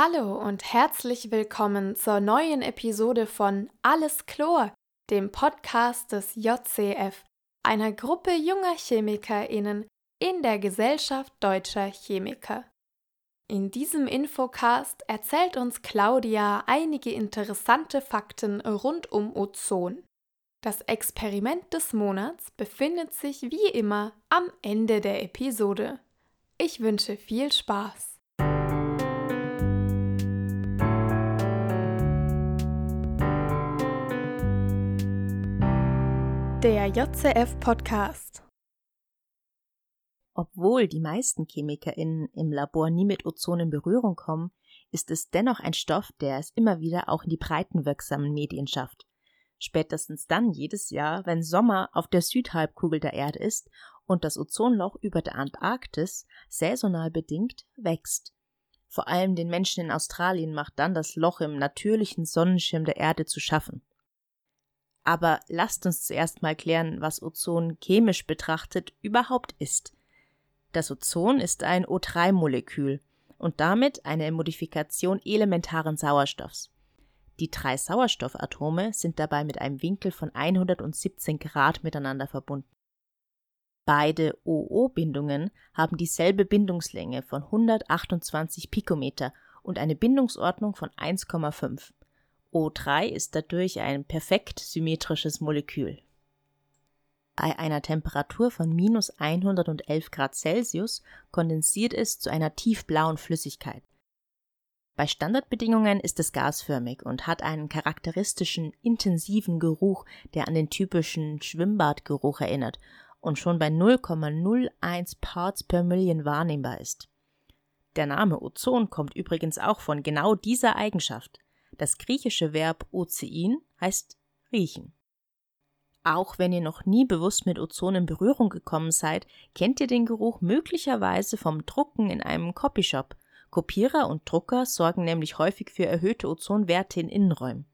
Hallo und herzlich willkommen zur neuen Episode von Alles Chlor, dem Podcast des JCF, einer Gruppe junger ChemikerInnen in der Gesellschaft deutscher Chemiker. In diesem Infocast erzählt uns Claudia einige interessante Fakten rund um Ozon. Das Experiment des Monats befindet sich wie immer am Ende der Episode. Ich wünsche viel Spaß. Der JCF Podcast. Obwohl die meisten ChemikerInnen im Labor nie mit Ozon in Berührung kommen, ist es dennoch ein Stoff, der es immer wieder auch in die breiten wirksamen Medien schafft. Spätestens dann jedes Jahr, wenn Sommer auf der Südhalbkugel der Erde ist und das Ozonloch über der Antarktis saisonal bedingt wächst. Vor allem den Menschen in Australien macht dann das Loch im natürlichen Sonnenschirm der Erde zu schaffen. Aber lasst uns zuerst mal klären, was Ozon chemisch betrachtet überhaupt ist. Das Ozon ist ein O3-Molekül und damit eine Modifikation elementaren Sauerstoffs. Die drei Sauerstoffatome sind dabei mit einem Winkel von 117 Grad miteinander verbunden. Beide OO-Bindungen haben dieselbe Bindungslänge von 128 Pikometer und eine Bindungsordnung von 1,5. O3 ist dadurch ein perfekt symmetrisches Molekül. Bei einer Temperatur von minus 111 Grad Celsius kondensiert es zu einer tiefblauen Flüssigkeit. Bei Standardbedingungen ist es gasförmig und hat einen charakteristischen intensiven Geruch, der an den typischen Schwimmbadgeruch erinnert und schon bei 0,01 Parts per Million wahrnehmbar ist. Der Name Ozon kommt übrigens auch von genau dieser Eigenschaft. Das griechische Verb ozein heißt riechen. Auch wenn ihr noch nie bewusst mit Ozon in Berührung gekommen seid, kennt ihr den Geruch möglicherweise vom Drucken in einem Copyshop. Kopierer und Drucker sorgen nämlich häufig für erhöhte Ozonwerte in Innenräumen.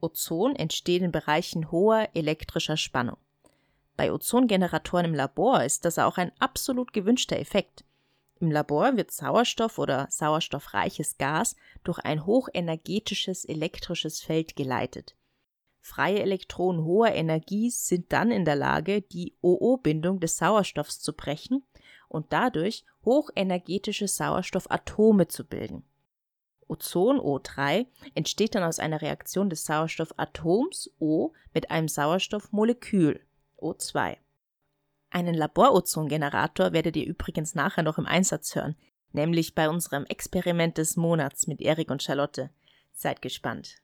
Ozon entsteht in Bereichen hoher elektrischer Spannung. Bei Ozongeneratoren im Labor ist das auch ein absolut gewünschter Effekt. Im Labor wird Sauerstoff oder sauerstoffreiches Gas durch ein hochenergetisches elektrisches Feld geleitet. Freie Elektronen hoher Energie sind dann in der Lage, die OO-Bindung des Sauerstoffs zu brechen und dadurch hochenergetische Sauerstoffatome zu bilden. Ozon O3 entsteht dann aus einer Reaktion des Sauerstoffatoms O mit einem Sauerstoffmolekül O2. Einen Laborozongenerator werdet ihr übrigens nachher noch im Einsatz hören, nämlich bei unserem Experiment des Monats mit Erik und Charlotte. Seid gespannt.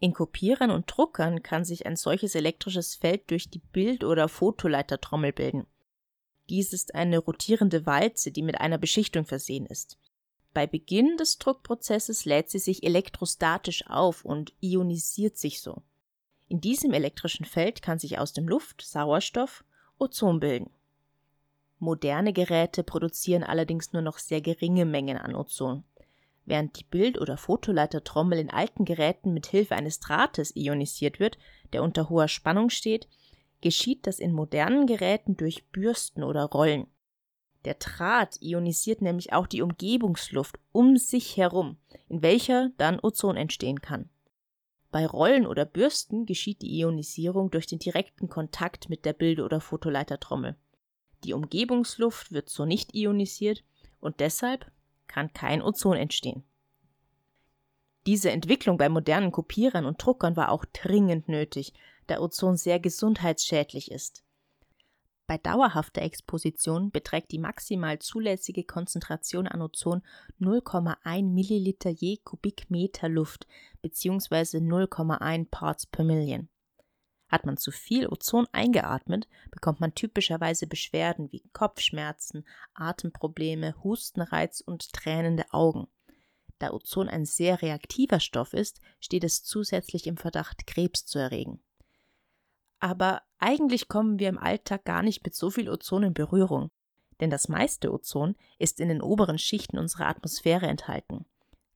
In Kopierern und Druckern kann sich ein solches elektrisches Feld durch die Bild- oder Fotoleitertrommel bilden. Dies ist eine rotierende Walze, die mit einer Beschichtung versehen ist. Bei Beginn des Druckprozesses lädt sie sich elektrostatisch auf und ionisiert sich so. In diesem elektrischen Feld kann sich aus dem Luft Sauerstoff Ozon bilden. Moderne Geräte produzieren allerdings nur noch sehr geringe Mengen an Ozon. Während die Bild- oder Fotoleitertrommel in alten Geräten mit Hilfe eines Drahtes ionisiert wird, der unter hoher Spannung steht, geschieht das in modernen Geräten durch Bürsten oder Rollen. Der Draht ionisiert nämlich auch die Umgebungsluft um sich herum, in welcher dann Ozon entstehen kann. Bei Rollen oder Bürsten geschieht die Ionisierung durch den direkten Kontakt mit der Bild- oder Fotoleitertrommel. Die Umgebungsluft wird so nicht ionisiert und deshalb kann kein Ozon entstehen. Diese Entwicklung bei modernen Kopierern und Druckern war auch dringend nötig, da Ozon sehr gesundheitsschädlich ist. Bei dauerhafter Exposition beträgt die maximal zulässige Konzentration an Ozon 0,1 Milliliter je Kubikmeter Luft bzw. 0,1 Parts per Million. Hat man zu viel Ozon eingeatmet, bekommt man typischerweise Beschwerden wie Kopfschmerzen, Atemprobleme, Hustenreiz und tränende Augen. Da Ozon ein sehr reaktiver Stoff ist, steht es zusätzlich im Verdacht, Krebs zu erregen aber eigentlich kommen wir im Alltag gar nicht mit so viel Ozon in Berührung, denn das meiste Ozon ist in den oberen Schichten unserer Atmosphäre enthalten.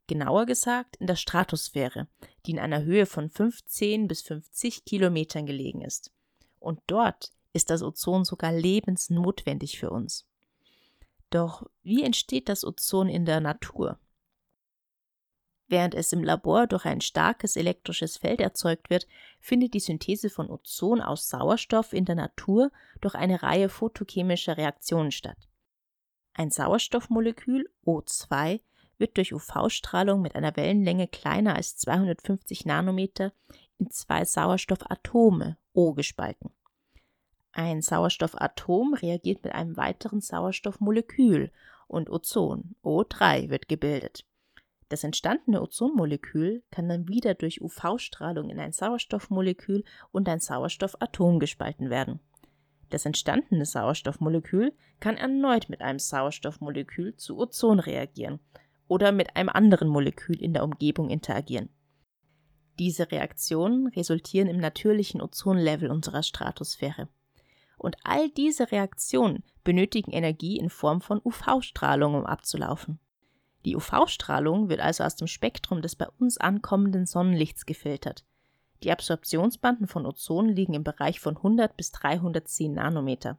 Genauer gesagt in der Stratosphäre, die in einer Höhe von 15 bis 50 Kilometern gelegen ist. Und dort ist das Ozon sogar lebensnotwendig für uns. Doch wie entsteht das Ozon in der Natur? Während es im Labor durch ein starkes elektrisches Feld erzeugt wird, findet die Synthese von Ozon aus Sauerstoff in der Natur durch eine Reihe photochemischer Reaktionen statt. Ein Sauerstoffmolekül O2 wird durch UV-Strahlung mit einer Wellenlänge kleiner als 250 Nanometer in zwei Sauerstoffatome O gespalten. Ein Sauerstoffatom reagiert mit einem weiteren Sauerstoffmolekül und Ozon O3 wird gebildet. Das entstandene Ozonmolekül kann dann wieder durch UV-Strahlung in ein Sauerstoffmolekül und ein Sauerstoffatom gespalten werden. Das entstandene Sauerstoffmolekül kann erneut mit einem Sauerstoffmolekül zu Ozon reagieren oder mit einem anderen Molekül in der Umgebung interagieren. Diese Reaktionen resultieren im natürlichen Ozonlevel unserer Stratosphäre. Und all diese Reaktionen benötigen Energie in Form von UV-Strahlung, um abzulaufen. Die UV-Strahlung wird also aus dem Spektrum des bei uns ankommenden Sonnenlichts gefiltert. Die Absorptionsbanden von Ozon liegen im Bereich von 100 bis 310 Nanometer.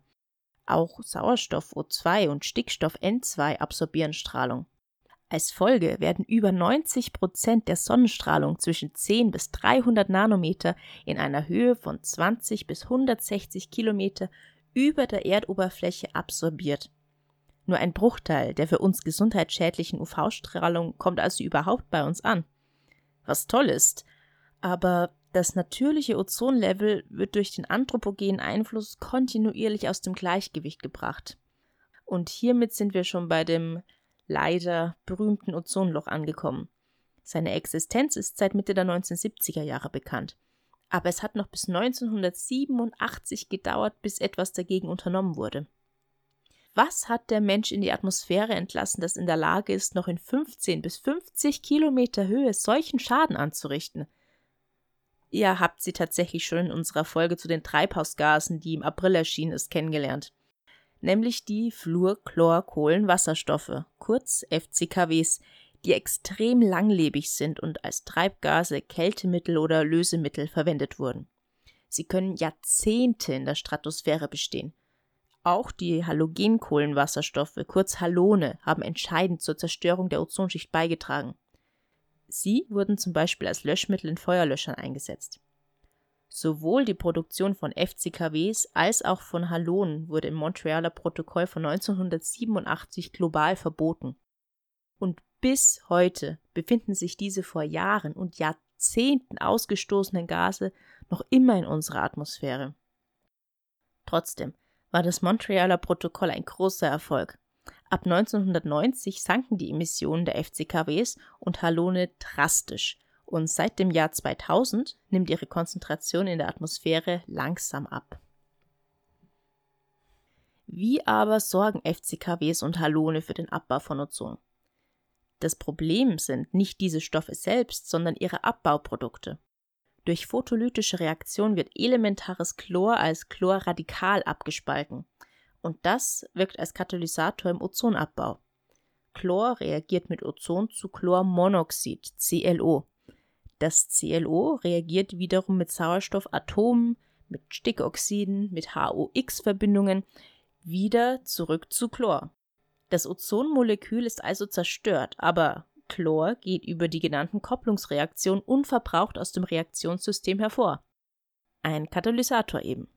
Auch Sauerstoff O2 und Stickstoff N2 absorbieren Strahlung. Als Folge werden über 90 Prozent der Sonnenstrahlung zwischen 10 bis 300 Nanometer in einer Höhe von 20 bis 160 Kilometer über der Erdoberfläche absorbiert. Nur ein Bruchteil der für uns gesundheitsschädlichen UV-Strahlung kommt also überhaupt bei uns an. Was toll ist, aber das natürliche Ozonlevel wird durch den anthropogenen Einfluss kontinuierlich aus dem Gleichgewicht gebracht. Und hiermit sind wir schon bei dem leider berühmten Ozonloch angekommen. Seine Existenz ist seit Mitte der 1970er Jahre bekannt. Aber es hat noch bis 1987 gedauert, bis etwas dagegen unternommen wurde. Was hat der Mensch in die Atmosphäre entlassen, das in der Lage ist, noch in 15 bis 50 Kilometer Höhe solchen Schaden anzurichten? Ihr habt sie tatsächlich schon in unserer Folge zu den Treibhausgasen, die im April erschienen ist, kennengelernt. Nämlich die Fluorchlorkohlenwasserstoffe, kurz FCKWs, die extrem langlebig sind und als Treibgase, Kältemittel oder Lösemittel verwendet wurden. Sie können Jahrzehnte in der Stratosphäre bestehen auch die Halogenkohlenwasserstoffe, kurz Halone, haben entscheidend zur Zerstörung der Ozonschicht beigetragen. Sie wurden zum Beispiel als Löschmittel in Feuerlöschern eingesetzt. Sowohl die Produktion von FCKWs als auch von Halonen wurde im Montrealer Protokoll von 1987 global verboten. Und bis heute befinden sich diese vor Jahren und Jahrzehnten ausgestoßenen Gase noch immer in unserer Atmosphäre. Trotzdem, war das Montrealer Protokoll ein großer Erfolg. Ab 1990 sanken die Emissionen der FCKWs und Halone drastisch und seit dem Jahr 2000 nimmt ihre Konzentration in der Atmosphäre langsam ab. Wie aber sorgen FCKWs und Halone für den Abbau von Ozon? Das Problem sind nicht diese Stoffe selbst, sondern ihre Abbauprodukte. Durch photolytische Reaktion wird elementares Chlor als Chlorradikal abgespalten. Und das wirkt als Katalysator im Ozonabbau. Chlor reagiert mit Ozon zu Chlormonoxid, ClO. Das ClO reagiert wiederum mit Sauerstoffatomen, mit Stickoxiden, mit HOX-Verbindungen wieder zurück zu Chlor. Das Ozonmolekül ist also zerstört, aber Chlor geht über die genannten Kopplungsreaktionen unverbraucht aus dem Reaktionssystem hervor. Ein Katalysator eben.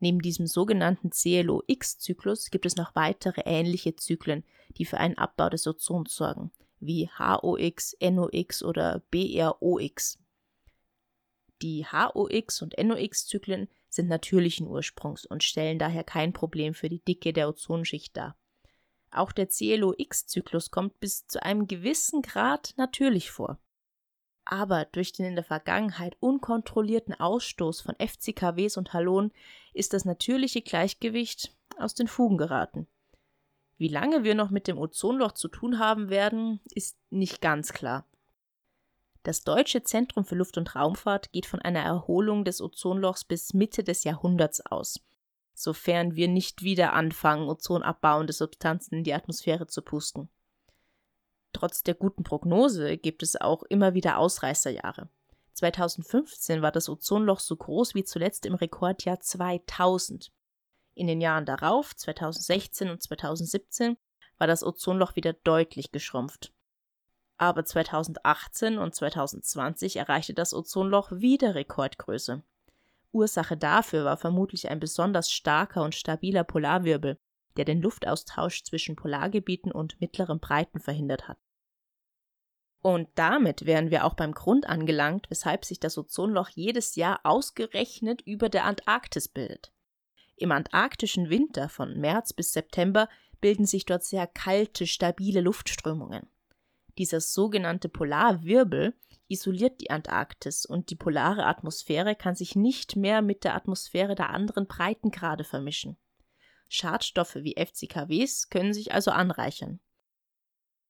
Neben diesem sogenannten CLOX-Zyklus gibt es noch weitere ähnliche Zyklen, die für einen Abbau des Ozons sorgen, wie HOX, NOx oder BROX. Die HOX- und NOx-Zyklen sind natürlichen Ursprungs und stellen daher kein Problem für die Dicke der Ozonschicht dar. Auch der CLOX-Zyklus kommt bis zu einem gewissen Grad natürlich vor. Aber durch den in der Vergangenheit unkontrollierten Ausstoß von FCKWs und Halonen ist das natürliche Gleichgewicht aus den Fugen geraten. Wie lange wir noch mit dem Ozonloch zu tun haben werden, ist nicht ganz klar. Das Deutsche Zentrum für Luft- und Raumfahrt geht von einer Erholung des Ozonlochs bis Mitte des Jahrhunderts aus sofern wir nicht wieder anfangen, ozonabbauende Substanzen in die Atmosphäre zu pusten. Trotz der guten Prognose gibt es auch immer wieder Ausreißerjahre. 2015 war das Ozonloch so groß wie zuletzt im Rekordjahr 2000. In den Jahren darauf, 2016 und 2017, war das Ozonloch wieder deutlich geschrumpft. Aber 2018 und 2020 erreichte das Ozonloch wieder Rekordgröße. Ursache dafür war vermutlich ein besonders starker und stabiler Polarwirbel, der den Luftaustausch zwischen Polargebieten und mittleren Breiten verhindert hat. Und damit wären wir auch beim Grund angelangt, weshalb sich das Ozonloch jedes Jahr ausgerechnet über der Antarktis bildet. Im antarktischen Winter von März bis September bilden sich dort sehr kalte, stabile Luftströmungen. Dieser sogenannte Polarwirbel isoliert die Antarktis und die polare Atmosphäre kann sich nicht mehr mit der Atmosphäre der anderen Breitengrade vermischen. Schadstoffe wie FCKWs können sich also anreichern.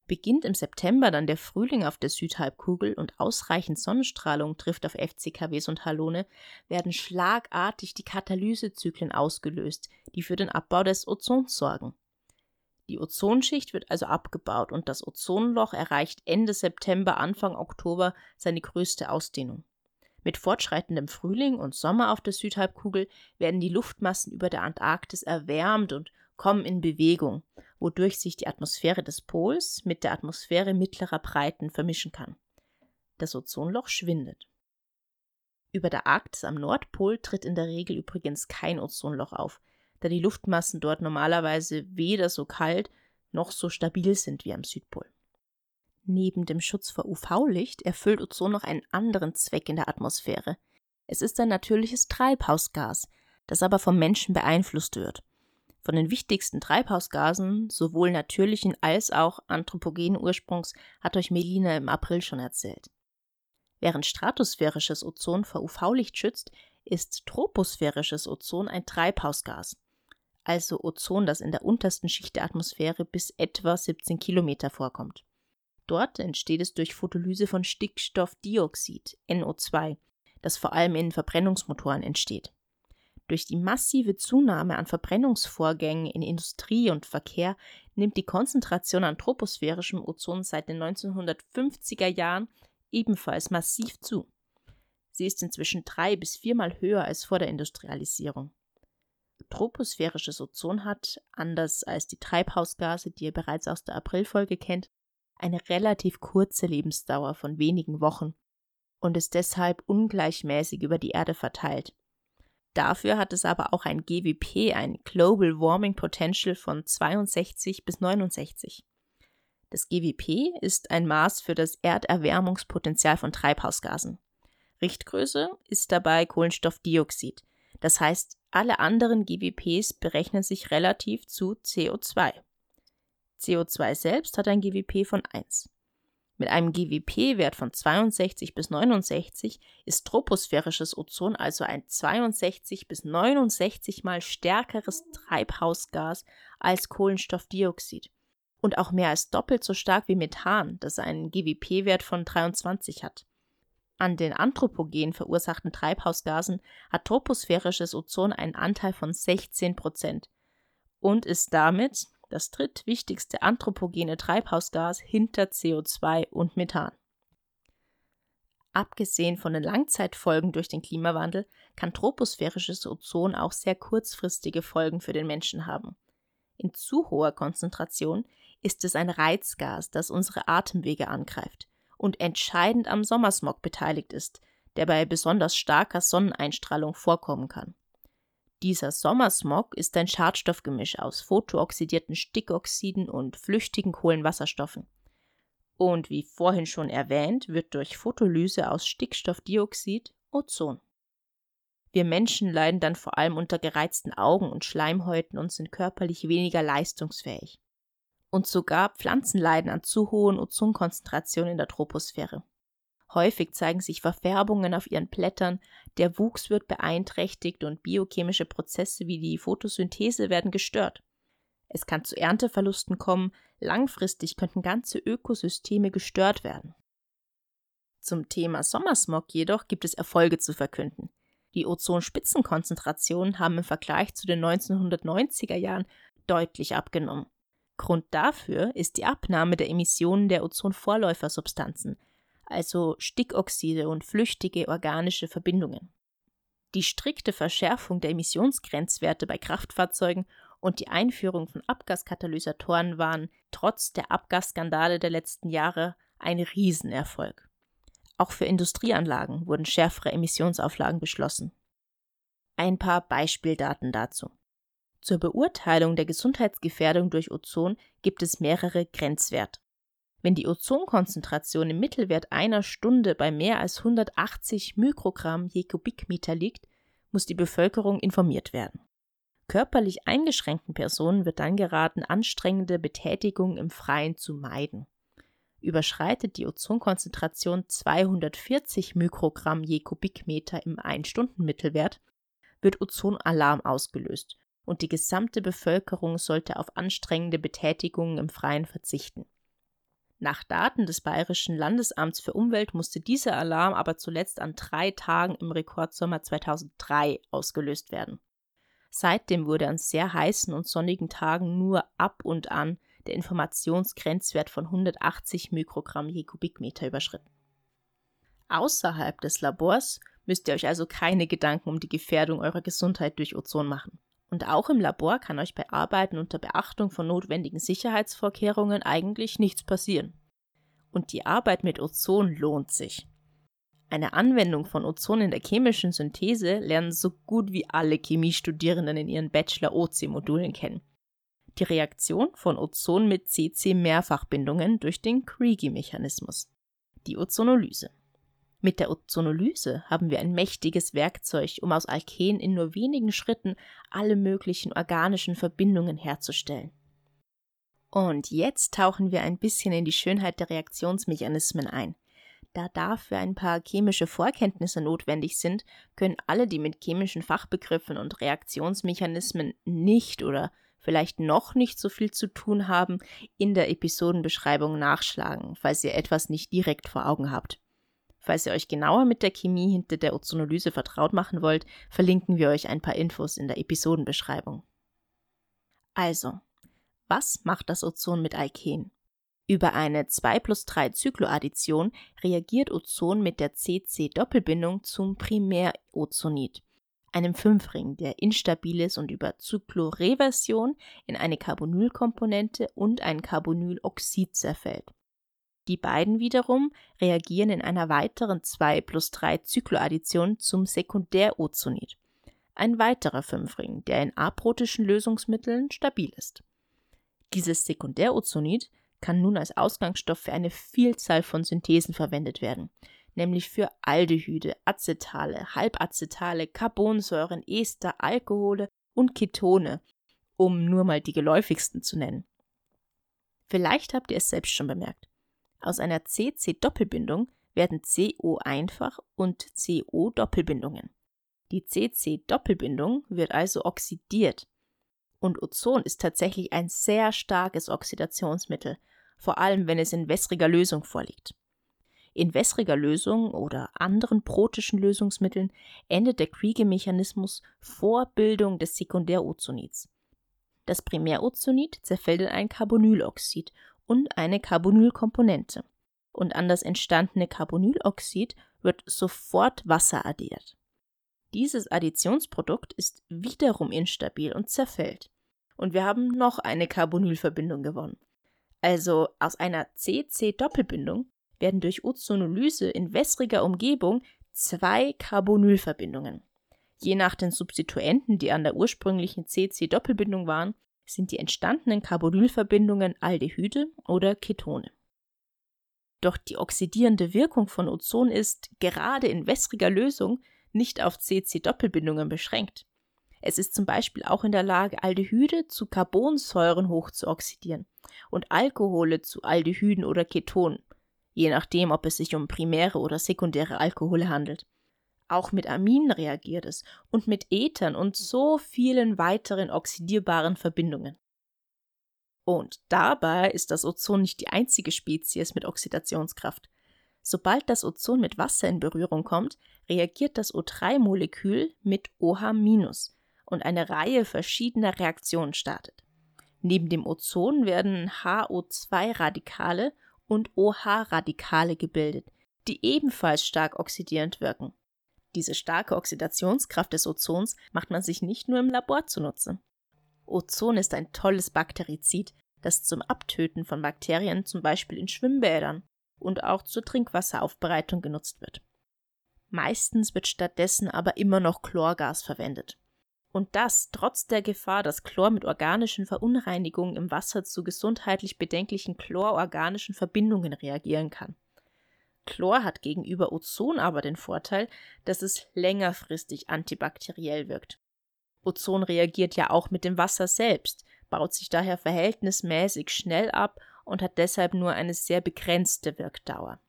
Beginnt im September dann der Frühling auf der Südhalbkugel und ausreichend Sonnenstrahlung trifft auf FCKWs und Halone, werden schlagartig die Katalysezyklen ausgelöst, die für den Abbau des Ozons sorgen. Die Ozonschicht wird also abgebaut und das Ozonloch erreicht Ende September, Anfang Oktober seine größte Ausdehnung. Mit fortschreitendem Frühling und Sommer auf der Südhalbkugel werden die Luftmassen über der Antarktis erwärmt und kommen in Bewegung, wodurch sich die Atmosphäre des Pols mit der Atmosphäre mittlerer Breiten vermischen kann. Das Ozonloch schwindet. Über der Arktis am Nordpol tritt in der Regel übrigens kein Ozonloch auf, da die Luftmassen dort normalerweise weder so kalt noch so stabil sind wie am Südpol. Neben dem Schutz vor UV-Licht erfüllt Ozon noch einen anderen Zweck in der Atmosphäre. Es ist ein natürliches Treibhausgas, das aber vom Menschen beeinflusst wird. Von den wichtigsten Treibhausgasen, sowohl natürlichen als auch anthropogenen Ursprungs, hat euch Melina im April schon erzählt. Während stratosphärisches Ozon vor UV-Licht schützt, ist troposphärisches Ozon ein Treibhausgas also Ozon, das in der untersten Schicht der Atmosphäre bis etwa 17 Kilometer vorkommt. Dort entsteht es durch Photolyse von Stickstoffdioxid, NO2, das vor allem in Verbrennungsmotoren entsteht. Durch die massive Zunahme an Verbrennungsvorgängen in Industrie und Verkehr nimmt die Konzentration an troposphärischem Ozon seit den 1950er Jahren ebenfalls massiv zu. Sie ist inzwischen drei bis viermal höher als vor der Industrialisierung troposphärisches Ozon hat, anders als die Treibhausgase, die ihr bereits aus der Aprilfolge kennt, eine relativ kurze Lebensdauer von wenigen Wochen und ist deshalb ungleichmäßig über die Erde verteilt. Dafür hat es aber auch ein GWP, ein Global Warming Potential von 62 bis 69. Das GWP ist ein Maß für das Erderwärmungspotenzial von Treibhausgasen. Richtgröße ist dabei Kohlenstoffdioxid. Das heißt, alle anderen GWPs berechnen sich relativ zu CO2. CO2 selbst hat ein GWP von 1. Mit einem GWP-Wert von 62 bis 69 ist troposphärisches Ozon also ein 62 bis 69 mal stärkeres Treibhausgas als Kohlenstoffdioxid und auch mehr als doppelt so stark wie Methan, das einen GWP-Wert von 23 hat. An den anthropogen verursachten Treibhausgasen hat troposphärisches Ozon einen Anteil von 16 Prozent und ist damit das drittwichtigste anthropogene Treibhausgas hinter CO2 und Methan. Abgesehen von den Langzeitfolgen durch den Klimawandel kann troposphärisches Ozon auch sehr kurzfristige Folgen für den Menschen haben. In zu hoher Konzentration ist es ein Reizgas, das unsere Atemwege angreift und entscheidend am Sommersmog beteiligt ist, der bei besonders starker Sonneneinstrahlung vorkommen kann. Dieser Sommersmog ist ein Schadstoffgemisch aus photooxidierten Stickoxiden und flüchtigen Kohlenwasserstoffen. Und wie vorhin schon erwähnt, wird durch Photolyse aus Stickstoffdioxid Ozon. Wir Menschen leiden dann vor allem unter gereizten Augen und Schleimhäuten und sind körperlich weniger leistungsfähig und sogar Pflanzen leiden an zu hohen Ozonkonzentrationen in der Troposphäre. Häufig zeigen sich Verfärbungen auf ihren Blättern, der Wuchs wird beeinträchtigt und biochemische Prozesse wie die Photosynthese werden gestört. Es kann zu Ernteverlusten kommen, langfristig könnten ganze Ökosysteme gestört werden. Zum Thema Sommersmog jedoch gibt es Erfolge zu verkünden. Die Ozonspitzenkonzentrationen haben im Vergleich zu den 1990er Jahren deutlich abgenommen. Grund dafür ist die Abnahme der Emissionen der Ozonvorläufersubstanzen, also Stickoxide und flüchtige organische Verbindungen. Die strikte Verschärfung der Emissionsgrenzwerte bei Kraftfahrzeugen und die Einführung von Abgaskatalysatoren waren trotz der Abgasskandale der letzten Jahre ein Riesenerfolg. Auch für Industrieanlagen wurden schärfere Emissionsauflagen beschlossen. Ein paar Beispieldaten dazu. Zur Beurteilung der Gesundheitsgefährdung durch Ozon gibt es mehrere Grenzwerte. Wenn die Ozonkonzentration im Mittelwert einer Stunde bei mehr als 180 Mikrogramm je Kubikmeter liegt, muss die Bevölkerung informiert werden. Körperlich eingeschränkten Personen wird dann geraten, anstrengende Betätigung im Freien zu meiden. Überschreitet die Ozonkonzentration 240 Mikrogramm je Kubikmeter im 1-Stunden-Mittelwert, wird Ozonalarm ausgelöst und die gesamte Bevölkerung sollte auf anstrengende Betätigungen im Freien verzichten. Nach Daten des Bayerischen Landesamts für Umwelt musste dieser Alarm aber zuletzt an drei Tagen im Rekordsommer 2003 ausgelöst werden. Seitdem wurde an sehr heißen und sonnigen Tagen nur ab und an der Informationsgrenzwert von 180 Mikrogramm je Kubikmeter überschritten. Außerhalb des Labors müsst ihr euch also keine Gedanken um die Gefährdung eurer Gesundheit durch Ozon machen. Und auch im Labor kann euch bei Arbeiten unter Beachtung von notwendigen Sicherheitsvorkehrungen eigentlich nichts passieren. Und die Arbeit mit Ozon lohnt sich. Eine Anwendung von Ozon in der chemischen Synthese lernen so gut wie alle Chemiestudierenden in ihren Bachelor-OC-Modulen kennen. Die Reaktion von Ozon mit CC-Mehrfachbindungen durch den Kriegi-Mechanismus. Die Ozonolyse. Mit der Ozonolyse haben wir ein mächtiges Werkzeug, um aus Alken in nur wenigen Schritten alle möglichen organischen Verbindungen herzustellen. Und jetzt tauchen wir ein bisschen in die Schönheit der Reaktionsmechanismen ein. Da dafür ein paar chemische Vorkenntnisse notwendig sind, können alle, die mit chemischen Fachbegriffen und Reaktionsmechanismen nicht oder vielleicht noch nicht so viel zu tun haben, in der Episodenbeschreibung nachschlagen, falls ihr etwas nicht direkt vor Augen habt. Falls ihr euch genauer mit der Chemie hinter der Ozonolyse vertraut machen wollt, verlinken wir euch ein paar Infos in der Episodenbeschreibung. Also, was macht das Ozon mit Alken? Über eine 2 plus 3 Zykloaddition reagiert Ozon mit der CC-Doppelbindung zum Primärozonid, einem Fünfring, der instabil ist und über Zykloreversion in eine Carbonylkomponente und ein Carbonyloxid zerfällt. Die beiden wiederum reagieren in einer weiteren 2 plus 3 Zykloaddition zum Sekundärozonid, ein weiterer Fünfring, der in aprotischen Lösungsmitteln stabil ist. Dieses Sekundärozonid kann nun als Ausgangsstoff für eine Vielzahl von Synthesen verwendet werden, nämlich für Aldehyde, Acetale, Halbacetale, Carbonsäuren, Ester, Alkohole und Ketone, um nur mal die geläufigsten zu nennen. Vielleicht habt ihr es selbst schon bemerkt. Aus einer CC-Doppelbindung werden CO-Einfach- und CO-Doppelbindungen. Die CC-Doppelbindung wird also oxidiert. Und Ozon ist tatsächlich ein sehr starkes Oxidationsmittel, vor allem wenn es in wässriger Lösung vorliegt. In wässriger Lösung oder anderen protischen Lösungsmitteln endet der Kriege-Mechanismus vor Bildung des Sekundärozonids. Das Primärozonid zerfällt in ein Carbonyloxid und eine Carbonylkomponente. Und an das entstandene Carbonyloxid wird sofort Wasser addiert. Dieses Additionsprodukt ist wiederum instabil und zerfällt. Und wir haben noch eine Carbonylverbindung gewonnen. Also aus einer CC-Doppelbindung werden durch Ozonolyse in wässriger Umgebung zwei Carbonylverbindungen. Je nach den Substituenten, die an der ursprünglichen CC-Doppelbindung waren, sind die entstandenen Carbonylverbindungen Aldehyde oder Ketone. Doch die oxidierende Wirkung von Ozon ist, gerade in wässriger Lösung, nicht auf CC-Doppelbindungen beschränkt. Es ist zum Beispiel auch in der Lage, Aldehyde zu Carbonsäuren hoch zu oxidieren und Alkohole zu Aldehyden oder Ketonen, je nachdem, ob es sich um primäre oder sekundäre Alkohole handelt. Auch mit Aminen reagiert es und mit Ethern und so vielen weiteren oxidierbaren Verbindungen. Und dabei ist das Ozon nicht die einzige Spezies mit Oxidationskraft. Sobald das Ozon mit Wasser in Berührung kommt, reagiert das O3-Molekül mit OH- und eine Reihe verschiedener Reaktionen startet. Neben dem Ozon werden HO2-Radikale und OH-Radikale gebildet, die ebenfalls stark oxidierend wirken. Diese starke Oxidationskraft des Ozons macht man sich nicht nur im Labor zunutze. Ozon ist ein tolles Bakterizid, das zum Abtöten von Bakterien zum Beispiel in Schwimmbädern und auch zur Trinkwasseraufbereitung genutzt wird. Meistens wird stattdessen aber immer noch Chlorgas verwendet. Und das trotz der Gefahr, dass Chlor mit organischen Verunreinigungen im Wasser zu gesundheitlich bedenklichen chlororganischen Verbindungen reagieren kann. Chlor hat gegenüber Ozon aber den Vorteil, dass es längerfristig antibakteriell wirkt. Ozon reagiert ja auch mit dem Wasser selbst, baut sich daher verhältnismäßig schnell ab und hat deshalb nur eine sehr begrenzte Wirkdauer.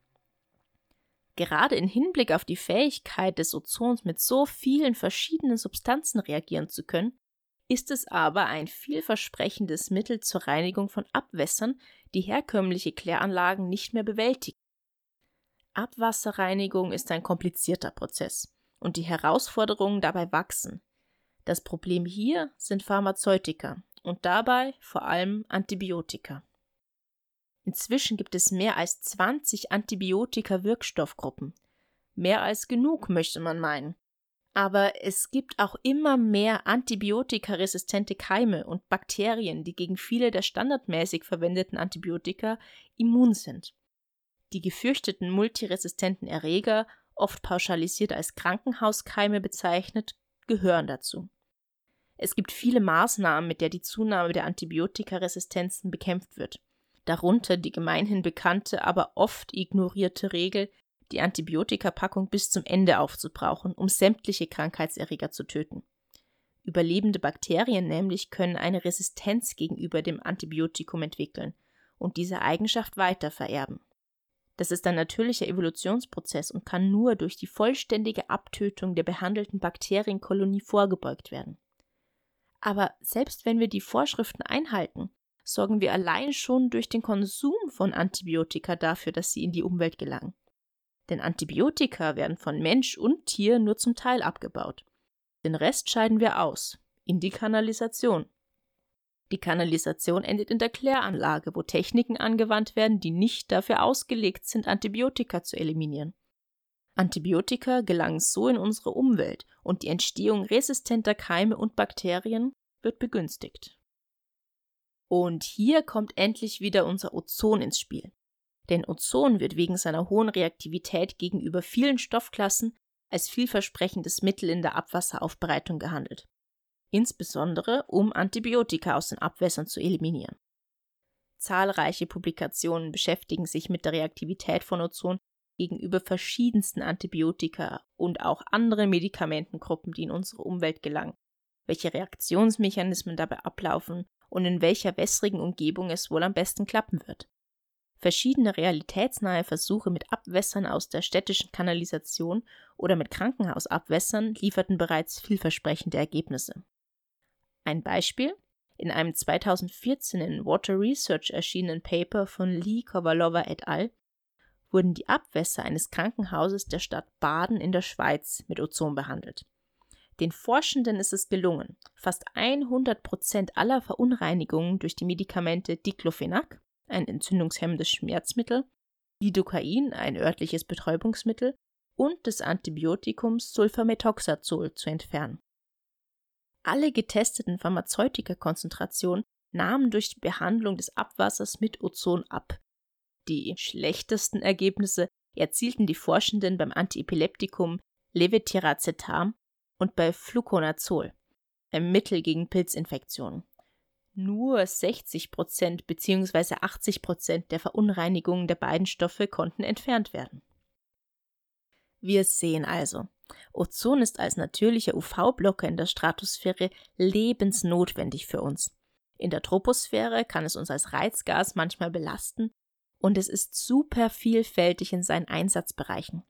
Gerade im Hinblick auf die Fähigkeit des Ozons mit so vielen verschiedenen Substanzen reagieren zu können, ist es aber ein vielversprechendes Mittel zur Reinigung von Abwässern, die herkömmliche Kläranlagen nicht mehr bewältigen. Abwasserreinigung ist ein komplizierter Prozess und die Herausforderungen dabei wachsen. Das Problem hier sind Pharmazeutika und dabei vor allem Antibiotika. Inzwischen gibt es mehr als 20 Antibiotika-Wirkstoffgruppen. Mehr als genug, möchte man meinen. Aber es gibt auch immer mehr antibiotikaresistente Keime und Bakterien, die gegen viele der standardmäßig verwendeten Antibiotika immun sind. Die gefürchteten multiresistenten Erreger, oft pauschalisiert als Krankenhauskeime bezeichnet, gehören dazu. Es gibt viele Maßnahmen, mit der die Zunahme der Antibiotikaresistenzen bekämpft wird darunter die gemeinhin bekannte, aber oft ignorierte Regel, die Antibiotikapackung bis zum Ende aufzubrauchen, um sämtliche Krankheitserreger zu töten. Überlebende Bakterien nämlich können eine Resistenz gegenüber dem Antibiotikum entwickeln und diese Eigenschaft weiter vererben. Das ist ein natürlicher Evolutionsprozess und kann nur durch die vollständige Abtötung der behandelten Bakterienkolonie vorgebeugt werden. Aber selbst wenn wir die Vorschriften einhalten, sorgen wir allein schon durch den Konsum von Antibiotika dafür, dass sie in die Umwelt gelangen. Denn Antibiotika werden von Mensch und Tier nur zum Teil abgebaut. Den Rest scheiden wir aus, in die Kanalisation. Die Kanalisation endet in der Kläranlage, wo Techniken angewandt werden, die nicht dafür ausgelegt sind, Antibiotika zu eliminieren. Antibiotika gelangen so in unsere Umwelt und die Entstehung resistenter Keime und Bakterien wird begünstigt. Und hier kommt endlich wieder unser Ozon ins Spiel. Denn Ozon wird wegen seiner hohen Reaktivität gegenüber vielen Stoffklassen als vielversprechendes Mittel in der Abwasseraufbereitung gehandelt. Insbesondere um Antibiotika aus den Abwässern zu eliminieren. Zahlreiche Publikationen beschäftigen sich mit der Reaktivität von Ozon gegenüber verschiedensten Antibiotika und auch anderen Medikamentengruppen, die in unsere Umwelt gelangen, welche Reaktionsmechanismen dabei ablaufen und in welcher wässrigen Umgebung es wohl am besten klappen wird. Verschiedene realitätsnahe Versuche mit Abwässern aus der städtischen Kanalisation oder mit Krankenhausabwässern lieferten bereits vielversprechende Ergebnisse. Ein Beispiel in einem 2014 in Water Research erschienenen Paper von Lee Kovalova et al. wurden die Abwässer eines Krankenhauses der Stadt Baden in der Schweiz mit Ozon behandelt. Den Forschenden ist es gelungen, fast 100 Prozent aller Verunreinigungen durch die Medikamente Diclofenac, ein entzündungshemmendes Schmerzmittel, Lidocain, ein örtliches Betäubungsmittel, und des Antibiotikums Sulfamethoxazol zu entfernen. Alle getesteten Pharmazeutika-Konzentrationen nahmen durch die Behandlung des Abwassers mit Ozon ab. Die schlechtesten Ergebnisse erzielten die Forschenden beim Antiepileptikum Levetiracetam und bei Fluconazol, einem Mittel gegen Pilzinfektionen. Nur 60% bzw. 80% der Verunreinigungen der beiden Stoffe konnten entfernt werden. Wir sehen also, Ozon ist als natürlicher UV-Blocker in der Stratosphäre lebensnotwendig für uns. In der Troposphäre kann es uns als Reizgas manchmal belasten und es ist super vielfältig in seinen Einsatzbereichen,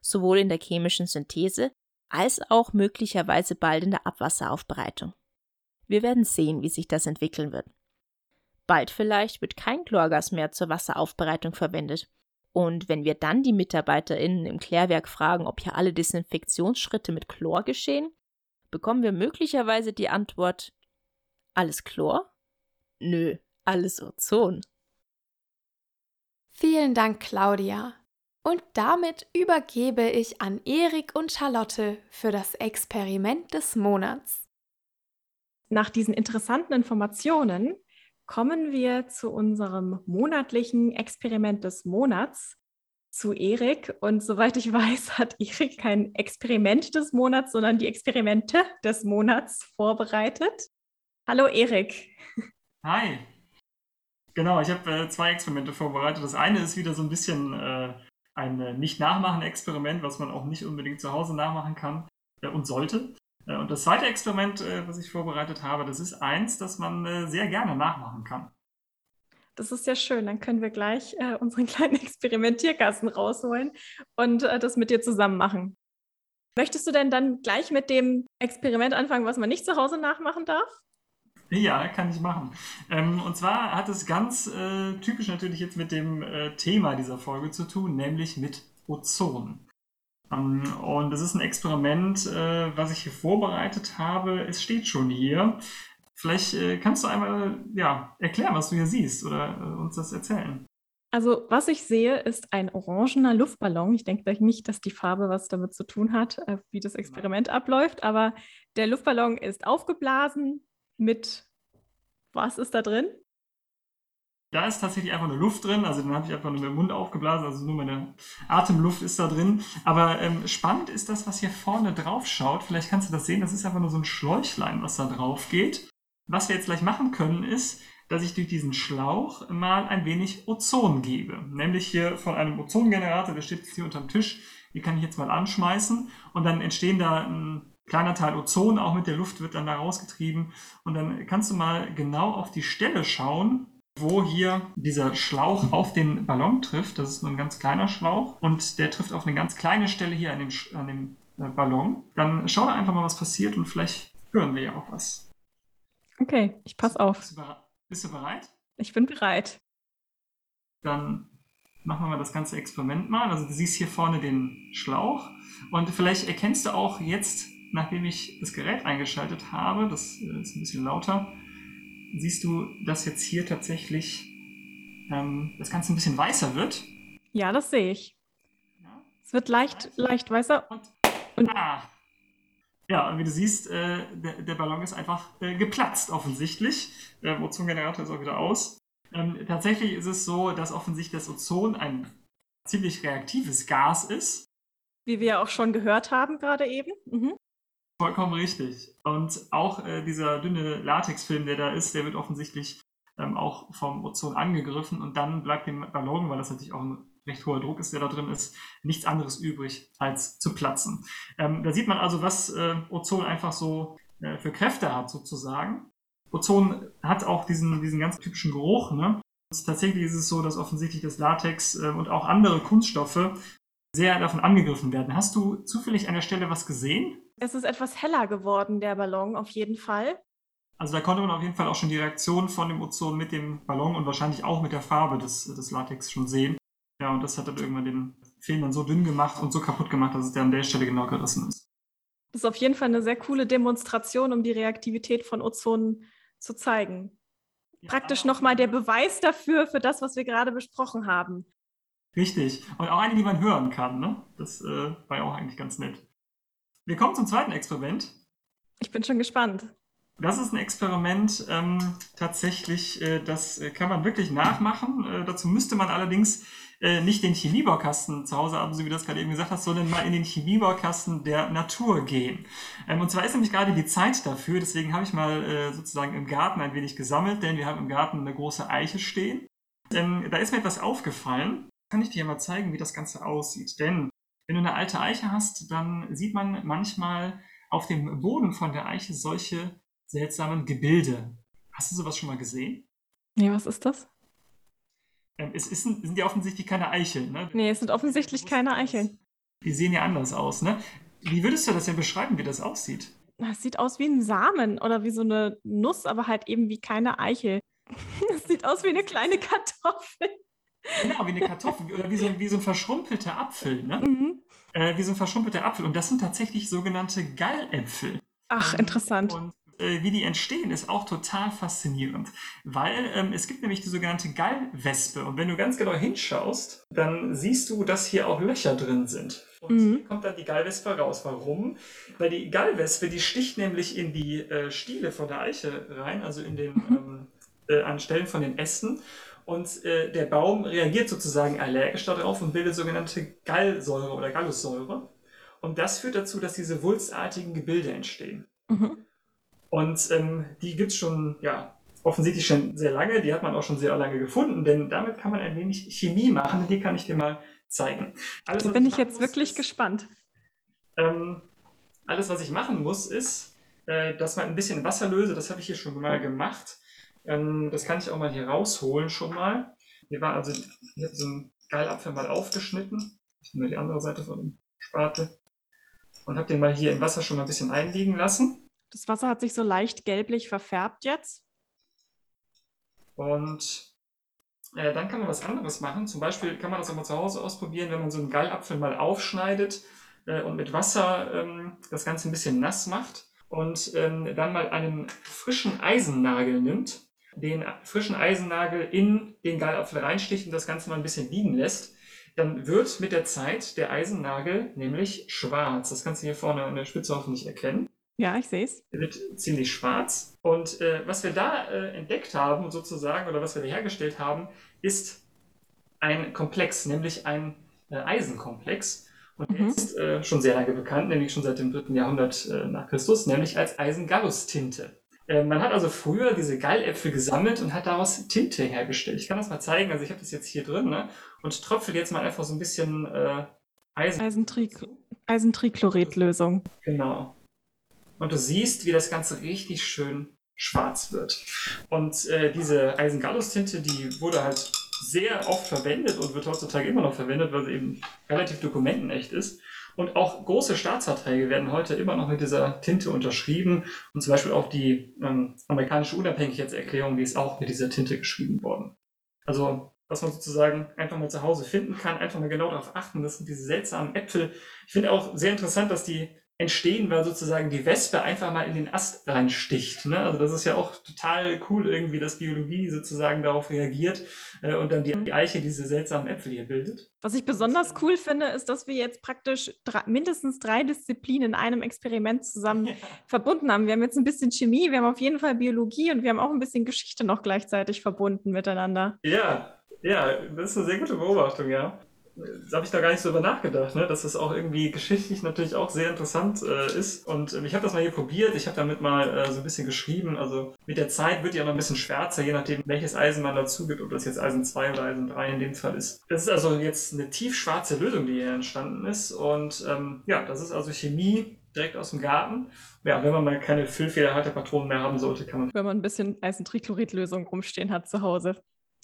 sowohl in der chemischen Synthese als auch möglicherweise bald in der Abwasseraufbereitung. Wir werden sehen, wie sich das entwickeln wird. Bald vielleicht wird kein Chlorgas mehr zur Wasseraufbereitung verwendet. Und wenn wir dann die MitarbeiterInnen im Klärwerk fragen, ob hier alle Desinfektionsschritte mit Chlor geschehen, bekommen wir möglicherweise die Antwort: Alles Chlor? Nö, alles Ozon. Vielen Dank, Claudia. Und damit übergebe ich an Erik und Charlotte für das Experiment des Monats. Nach diesen interessanten Informationen kommen wir zu unserem monatlichen Experiment des Monats. zu Erik. Und soweit ich weiß, hat Erik kein Experiment des Monats, sondern die Experimente des Monats vorbereitet. Hallo Erik. Hi. Genau, ich habe äh, zwei Experimente vorbereitet. Das eine ist wieder so ein bisschen äh, ein äh, Nicht-Nachmachen-Experiment, was man auch nicht unbedingt zu Hause nachmachen kann äh, und sollte. Äh, und das zweite Experiment, äh, was ich vorbereitet habe, das ist eins, das man sehr gerne nachmachen kann. Das ist ja schön. Dann können wir gleich unseren kleinen Experimentierkasten rausholen und das mit dir zusammen machen. Möchtest du denn dann gleich mit dem Experiment anfangen, was man nicht zu Hause nachmachen darf? Ja, kann ich machen. Ähm, und zwar hat es ganz äh, typisch natürlich jetzt mit dem äh, Thema dieser Folge zu tun, nämlich mit Ozon. Ähm, und das ist ein Experiment, äh, was ich hier vorbereitet habe. Es steht schon hier. Vielleicht äh, kannst du einmal ja, erklären, was du hier siehst oder äh, uns das erzählen. Also, was ich sehe, ist ein orangener Luftballon. Ich denke gleich nicht, dass die Farbe was damit zu tun hat, wie das Experiment abläuft, aber der Luftballon ist aufgeblasen, mit was ist da drin? Da ist tatsächlich einfach nur Luft drin, also dann habe ich einfach nur mit dem Mund aufgeblasen, also nur meine Atemluft ist da drin. Aber ähm, spannend ist das, was hier vorne drauf schaut. Vielleicht kannst du das sehen, das ist einfach nur so ein Schläuchlein, was da drauf geht. Was wir jetzt gleich machen können, ist, dass ich durch diesen Schlauch mal ein wenig Ozon gebe. Nämlich hier von einem Ozongenerator, der steht jetzt hier unterm Tisch. Den kann ich jetzt mal anschmeißen und dann entstehen da ein kleiner Teil Ozon auch mit der Luft wird dann da rausgetrieben. Und dann kannst du mal genau auf die Stelle schauen, wo hier dieser Schlauch auf den Ballon trifft. Das ist nur ein ganz kleiner Schlauch und der trifft auf eine ganz kleine Stelle hier an dem, an dem äh, Ballon. Dann schau da einfach mal, was passiert und vielleicht hören wir ja auch was. Okay, ich pass auf. Bist du, bist du bereit? Ich bin bereit. Dann machen wir mal das ganze Experiment mal. Also du siehst hier vorne den Schlauch und vielleicht erkennst du auch jetzt nachdem ich das Gerät eingeschaltet habe, das äh, ist ein bisschen lauter, siehst du, dass jetzt hier tatsächlich ähm, das Ganze ein bisschen weißer wird. Ja, das sehe ich. Ja. Es wird leicht, leicht weißer. Und, und ah. Ja, und wie du siehst, äh, der, der, Ballon ist einfach äh, geplatzt, offensichtlich. Der Ozongenerator ist auch wieder aus. Ähm, tatsächlich ist es so, dass offensichtlich das Ozon ein ziemlich reaktives Gas ist. Wie wir auch schon gehört haben gerade eben. Mhm. Vollkommen richtig. Und auch äh, dieser dünne Latexfilm, der da ist, der wird offensichtlich ähm, auch vom Ozon angegriffen und dann bleibt dem Ballon, weil das natürlich auch ein recht hoher Druck ist, der da drin ist, nichts anderes übrig, als zu platzen. Ähm, da sieht man also, was äh, Ozon einfach so äh, für Kräfte hat, sozusagen. Ozon hat auch diesen, diesen ganz typischen Geruch. Ne? tatsächlich ist es so, dass offensichtlich das Latex äh, und auch andere Kunststoffe sehr davon angegriffen werden. Hast du zufällig an der Stelle was gesehen? Es ist etwas heller geworden, der Ballon, auf jeden Fall. Also da konnte man auf jeden Fall auch schon die Reaktion von dem Ozon mit dem Ballon und wahrscheinlich auch mit der Farbe des, des Latex schon sehen. Ja, und das hat dann irgendwann den Film dann so dünn gemacht und so kaputt gemacht, dass es dann an der Stelle genau gerissen ist. Das ist auf jeden Fall eine sehr coole Demonstration, um die Reaktivität von Ozon zu zeigen. Ja, Praktisch nochmal der Beweis dafür, für das, was wir gerade besprochen haben. Richtig. Und auch eine, die man hören kann. Ne? Das äh, war ja auch eigentlich ganz nett. Wir kommen zum zweiten Experiment. Ich bin schon gespannt. Das ist ein Experiment, ähm, tatsächlich, äh, das äh, kann man wirklich nachmachen. Äh, dazu müsste man allerdings äh, nicht den Chemiebaukasten zu Hause haben, so wie du das gerade eben gesagt hast, sondern mal in den Chemiebaukasten der Natur gehen. Ähm, und zwar ist nämlich gerade die Zeit dafür, deswegen habe ich mal äh, sozusagen im Garten ein wenig gesammelt, denn wir haben im Garten eine große Eiche stehen. Ähm, da ist mir etwas aufgefallen. Kann ich dir mal zeigen, wie das Ganze aussieht. Denn wenn du eine alte Eiche hast, dann sieht man manchmal auf dem Boden von der Eiche solche seltsamen Gebilde. Hast du sowas schon mal gesehen? Nee, was ist das? Ähm, es ist, sind ja offensichtlich keine Eicheln. Ne? Nee, es sind offensichtlich keine Eicheln. Die sehen ja anders aus. Ne? Wie würdest du das denn beschreiben, wie das aussieht? Es sieht aus wie ein Samen oder wie so eine Nuss, aber halt eben wie keine Eichel. Es sieht aus wie eine kleine Kartoffel. Genau, wie eine Kartoffel oder wie so, wie so ein verschrumpelter Apfel. Ne? Mhm. Äh, wie so ein verschrumpelter Apfel. Und das sind tatsächlich sogenannte Galläpfel. Ach, ähm, interessant. Und äh, wie die entstehen, ist auch total faszinierend. Weil ähm, es gibt nämlich die sogenannte Gallwespe. Und wenn du ganz genau hinschaust, dann siehst du, dass hier auch Löcher drin sind. Und mhm. hier kommt dann die Gallwespe raus. Warum? Weil die Gallwespe, die sticht nämlich in die äh, Stiele von der Eiche rein, also in den, mhm. ähm, äh, an Stellen von den Ästen Und äh, der Baum reagiert sozusagen allergisch darauf und bildet sogenannte Gallsäure oder Gallussäure. Und das führt dazu, dass diese wulstartigen Gebilde entstehen. Mhm. Und ähm, die gibt es schon, ja, offensichtlich schon sehr lange. Die hat man auch schon sehr lange gefunden, denn damit kann man ein wenig Chemie machen. Die kann ich dir mal zeigen. Alles, da bin ich jetzt wirklich ist, gespannt. Ähm, alles, was ich machen muss, ist, äh, dass man ein bisschen Wasser löse. Das habe ich hier schon mal gemacht. Ähm, das kann ich auch mal hier rausholen schon mal. Hier war also, habe so einen Geilapfel mal aufgeschnitten. Ich nehme die andere Seite von dem Spatel und habe den mal hier im Wasser schon mal ein bisschen einliegen lassen. Das Wasser hat sich so leicht gelblich verfärbt jetzt. Und äh, dann kann man was anderes machen. Zum Beispiel kann man das auch mal zu Hause ausprobieren, wenn man so einen Gallapfel mal aufschneidet äh, und mit Wasser ähm, das Ganze ein bisschen nass macht und ähm, dann mal einen frischen Eisennagel nimmt, den frischen Eisennagel in den Gallapfel reinsticht und das Ganze mal ein bisschen liegen lässt dann wird mit der Zeit der Eisennagel nämlich schwarz. Das kannst du hier vorne an der Spitze hoffentlich erkennen. Ja, ich sehe es. Er wird ziemlich schwarz. Und äh, was wir da äh, entdeckt haben, sozusagen, oder was wir da hergestellt haben, ist ein Komplex, nämlich ein äh, Eisenkomplex. Und der mhm. ist äh, schon sehr lange bekannt, nämlich schon seit dem 3. Jahrhundert äh, nach Christus, nämlich als Eisengallustinte. Äh, man hat also früher diese Galläpfel gesammelt und hat daraus Tinte hergestellt. Ich kann das mal zeigen. Also ich habe das jetzt hier drin ne? und tröpfel jetzt mal einfach so ein bisschen äh, Eisen. Eisentri Eisentrichloridlösung. Genau. Und du siehst, wie das Ganze richtig schön schwarz wird. Und äh, diese Eisengallustinte, die wurde halt sehr oft verwendet und wird heutzutage immer noch verwendet, weil sie eben relativ dokumentenecht ist. Und auch große Staatsverträge werden heute immer noch mit dieser Tinte unterschrieben. Und zum Beispiel auch die ähm, amerikanische Unabhängigkeitserklärung, die ist auch mit dieser Tinte geschrieben worden. Also, was man sozusagen einfach mal zu Hause finden kann, einfach mal genau darauf achten, das sind diese seltsamen Äpfel. Ich finde auch sehr interessant, dass die entstehen, weil sozusagen die Wespe einfach mal in den Ast reinsticht. Ne? Also das ist ja auch total cool irgendwie, dass Biologie sozusagen darauf reagiert äh, und dann die, die, Eiche diese seltsamen Äpfel hier bildet. Was ich besonders cool finde, ist, dass wir jetzt praktisch drei, mindestens drei Disziplinen in einem Experiment zusammen ja. verbunden haben. Wir haben jetzt ein bisschen Chemie, wir haben auf jeden Fall Biologie und wir haben auch ein bisschen Geschichte noch gleichzeitig verbunden miteinander. Ja, ja, das ist eine sehr gute Beobachtung, ja da habe ich da gar nicht so über nachgedacht, ne? dass das auch irgendwie geschichtlich natürlich auch sehr interessant äh, ist. Und äh, ich habe das mal hier probiert, ich habe damit mal äh, so ein bisschen geschrieben. Also mit der Zeit wird die auch noch ein bisschen schwärzer, je nachdem, welches Eisen man dazu gibt, ob das jetzt Eisen 2 oder Eisen 3 in dem Fall ist. Das ist also jetzt eine tiefschwarze Lösung, die hier entstanden ist. Und ähm, ja, das ist also Chemie direkt aus dem Garten. Ja, wenn man mal keine Füllfederhalterpatronen mehr haben sollte, kann man. Wenn man ein bisschen Eisentrichloridlösung rumstehen hat zu Hause.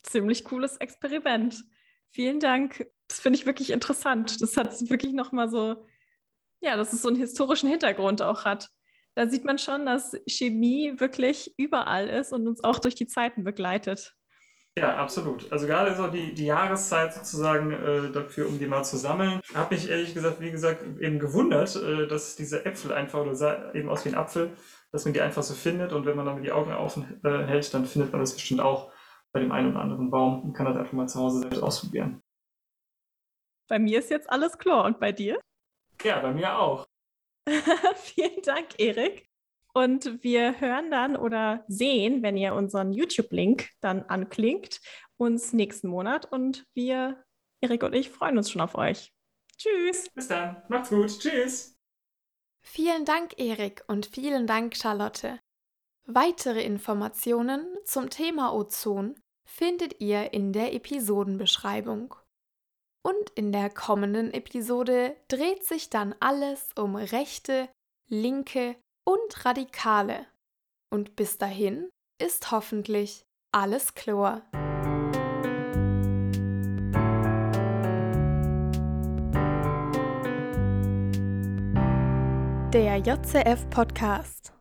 Ziemlich cooles Experiment. Vielen Dank. Das finde ich wirklich interessant. Das hat wirklich nochmal so, ja, dass es so einen historischen Hintergrund auch hat. Da sieht man schon, dass Chemie wirklich überall ist und uns auch durch die Zeiten begleitet. Ja, absolut. Also gerade so die, die Jahreszeit sozusagen äh, dafür, um die mal zu sammeln, habe mich ehrlich gesagt, wie gesagt, eben gewundert, äh, dass diese Äpfel einfach oder eben aus wie ein Apfel, dass man die einfach so findet und wenn man dann die Augen aufhält, äh, dann findet man das bestimmt auch bei dem einen oder anderen Baum und kann das einfach mal zu Hause selbst ausprobieren. Bei mir ist jetzt alles klar. Und bei dir? Ja, bei mir auch. Vielen Dank, Erik. Und wir hören dann oder sehen, wenn ihr unseren YouTube-Link dann anklingt, uns nächsten Monat. Und wir, Erik und ich, freuen uns schon auf euch. Tschüss. Bis dann. Macht's gut. Tschüss. Vielen Dank, Erik, und vielen Dank, Charlotte. Weitere Informationen zum Thema Ozon findet ihr in der Episodenbeschreibung. Und in der kommenden Episode dreht sich dann alles um Rechte, Linke und Radikale. Und bis dahin ist hoffentlich alles Chlor. Der JCF Podcast